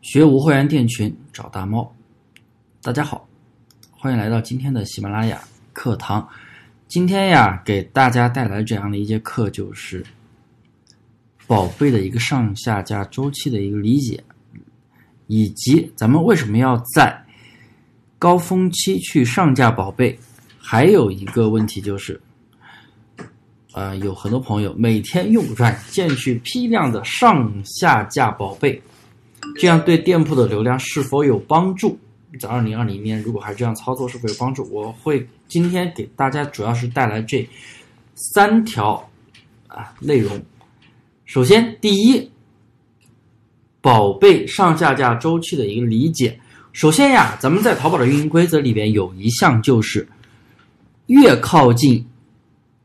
学无会员店群找大猫。大家好，欢迎来到今天的喜马拉雅课堂。今天呀，给大家带来这样的一节课，就是宝贝的一个上下架周期的一个理解，以及咱们为什么要在高峰期去上架宝贝。还有一个问题就是，呃，有很多朋友每天用软件去批量的上下架宝贝。这样对店铺的流量是否有帮助？在二零二零年，如果还这样操作，是否有帮助？我会今天给大家主要是带来这三条啊内容。首先，第一，宝贝上下架周期的一个理解。首先呀，咱们在淘宝的运营规则里边有一项就是，越靠近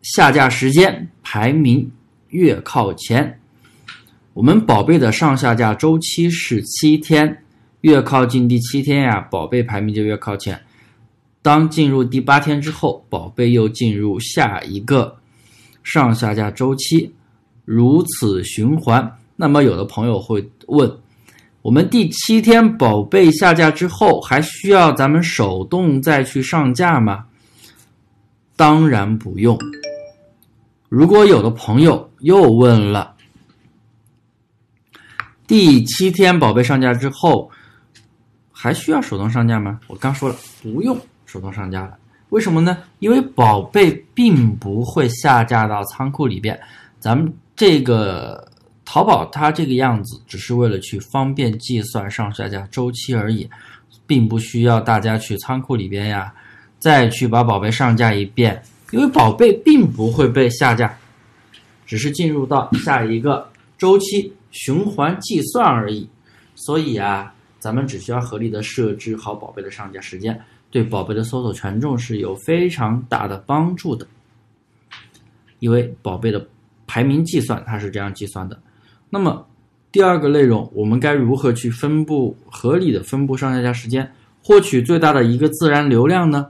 下架时间，排名越靠前。我们宝贝的上下架周期是七天，越靠近第七天呀，宝贝排名就越靠前。当进入第八天之后，宝贝又进入下一个上下架周期，如此循环。那么有的朋友会问：我们第七天宝贝下架之后，还需要咱们手动再去上架吗？当然不用。如果有的朋友又问了。第七天宝贝上架之后，还需要手动上架吗？我刚说了，不用手动上架了。为什么呢？因为宝贝并不会下架到仓库里边。咱们这个淘宝它这个样子，只是为了去方便计算上下架周期而已，并不需要大家去仓库里边呀，再去把宝贝上架一遍。因为宝贝并不会被下架，只是进入到下一个周期。循环计算而已，所以啊，咱们只需要合理的设置好宝贝的上架时间，对宝贝的搜索权重是有非常大的帮助的。因为宝贝的排名计算它是这样计算的。那么第二个内容，我们该如何去分布合理的分布上下架时间，获取最大的一个自然流量呢？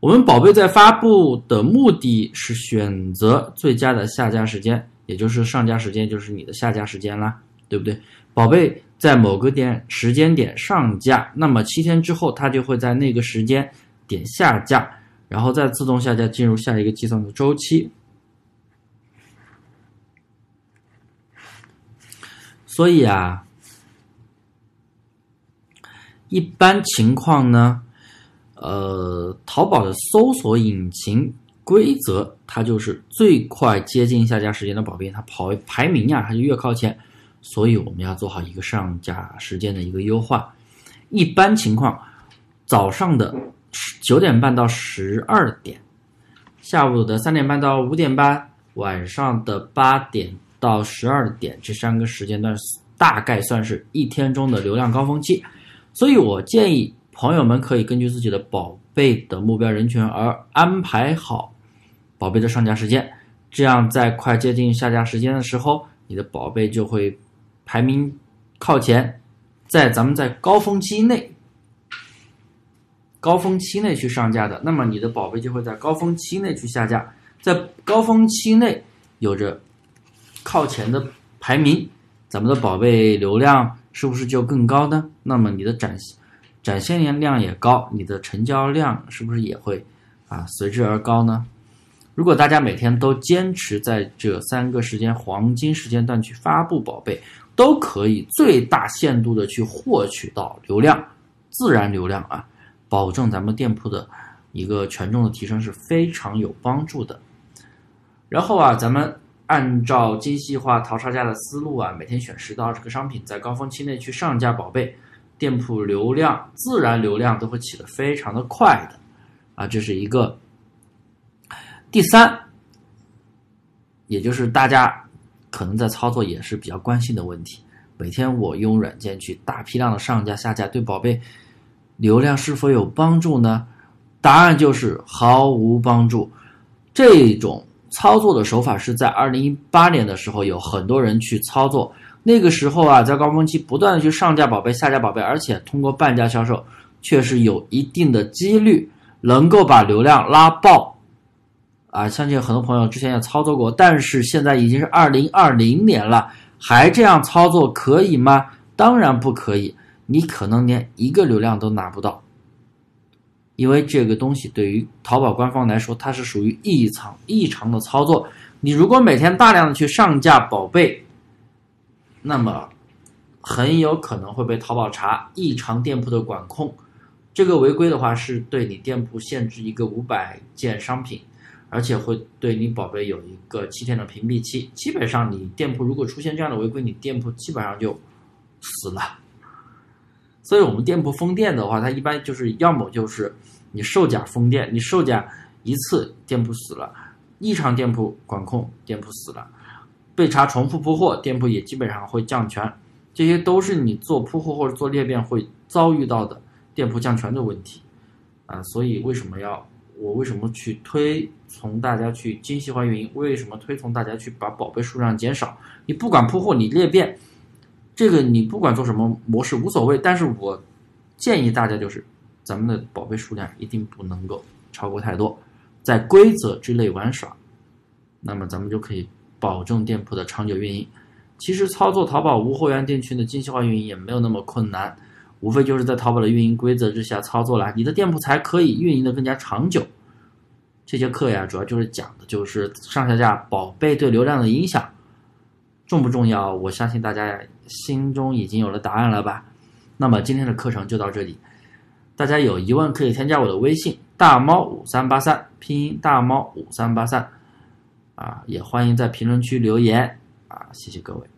我们宝贝在发布的目的是选择最佳的下架时间。也就是上架时间就是你的下架时间啦，对不对？宝贝在某个点时间点上架，那么七天之后它就会在那个时间点下架，然后再自动下架进入下一个计算的周期。所以啊，一般情况呢，呃，淘宝的搜索引擎。规则它就是最快接近下架时间的宝贝，它跑排名呀，它就越靠前，所以我们要做好一个上架时间的一个优化。一般情况，早上的九点半到十二点，下午的三点半到五点半，晚上的八点到十二点，这三个时间段大概算是一天中的流量高峰期。所以我建议朋友们可以根据自己的宝贝的目标人群而安排好。宝贝的上架时间，这样在快接近下架时间的时候，你的宝贝就会排名靠前，在咱们在高峰期内，高峰期内去上架的，那么你的宝贝就会在高峰期内去下架，在高峰期内有着靠前的排名，咱们的宝贝流量是不是就更高呢？那么你的展展现量也高，你的成交量是不是也会啊随之而高呢？如果大家每天都坚持在这三个时间黄金时间段去发布宝贝，都可以最大限度的去获取到流量，自然流量啊，保证咱们店铺的一个权重的提升是非常有帮助的。然后啊，咱们按照精细化淘差价的思路啊，每天选十到二十个商品，在高峰期内去上架宝贝，店铺流量、自然流量都会起得非常的快的啊，这是一个。第三，也就是大家可能在操作也是比较关心的问题：每天我用软件去大批量的上架下架，对宝贝流量是否有帮助呢？答案就是毫无帮助。这种操作的手法是在二零一八年的时候有很多人去操作，那个时候啊，在高峰期不断的去上架宝贝、下架宝贝，而且通过半价销售，确实有一定的几率能够把流量拉爆。啊，相信很多朋友之前也操作过，但是现在已经是二零二零年了，还这样操作可以吗？当然不可以，你可能连一个流量都拿不到，因为这个东西对于淘宝官方来说，它是属于异常异常的操作。你如果每天大量的去上架宝贝，那么很有可能会被淘宝查异常店铺的管控。这个违规的话，是对你店铺限制一个五百件商品，而且会对你宝贝有一个七天的屏蔽期。基本上，你店铺如果出现这样的违规，你店铺基本上就死了。所以我们店铺封店的话，它一般就是要么就是你售假封店，你售假一次店铺死了。异常店铺管控，店铺死了；被查重复铺货，店铺也基本上会降权。这些都是你做铺货或者做裂变会遭遇到的店铺降权的问题啊。所以为什么要我为什么去推从大家去精细化运营？为什么推崇大家去把宝贝数量减少？你不管铺货，你裂变，这个你不管做什么模式无所谓。但是我建议大家就是，咱们的宝贝数量一定不能够超过太多。在规则之内玩耍，那么咱们就可以保证店铺的长久运营。其实操作淘宝无货源店群的精细化运营也没有那么困难，无非就是在淘宝的运营规则之下操作了，你的店铺才可以运营的更加长久。这节课呀，主要就是讲的就是上下架宝贝对流量的影响，重不重要？我相信大家心中已经有了答案了吧？那么今天的课程就到这里，大家有疑问可以添加我的微信。大猫五三八三，拼音大猫五三八三，啊，也欢迎在评论区留言，啊，谢谢各位。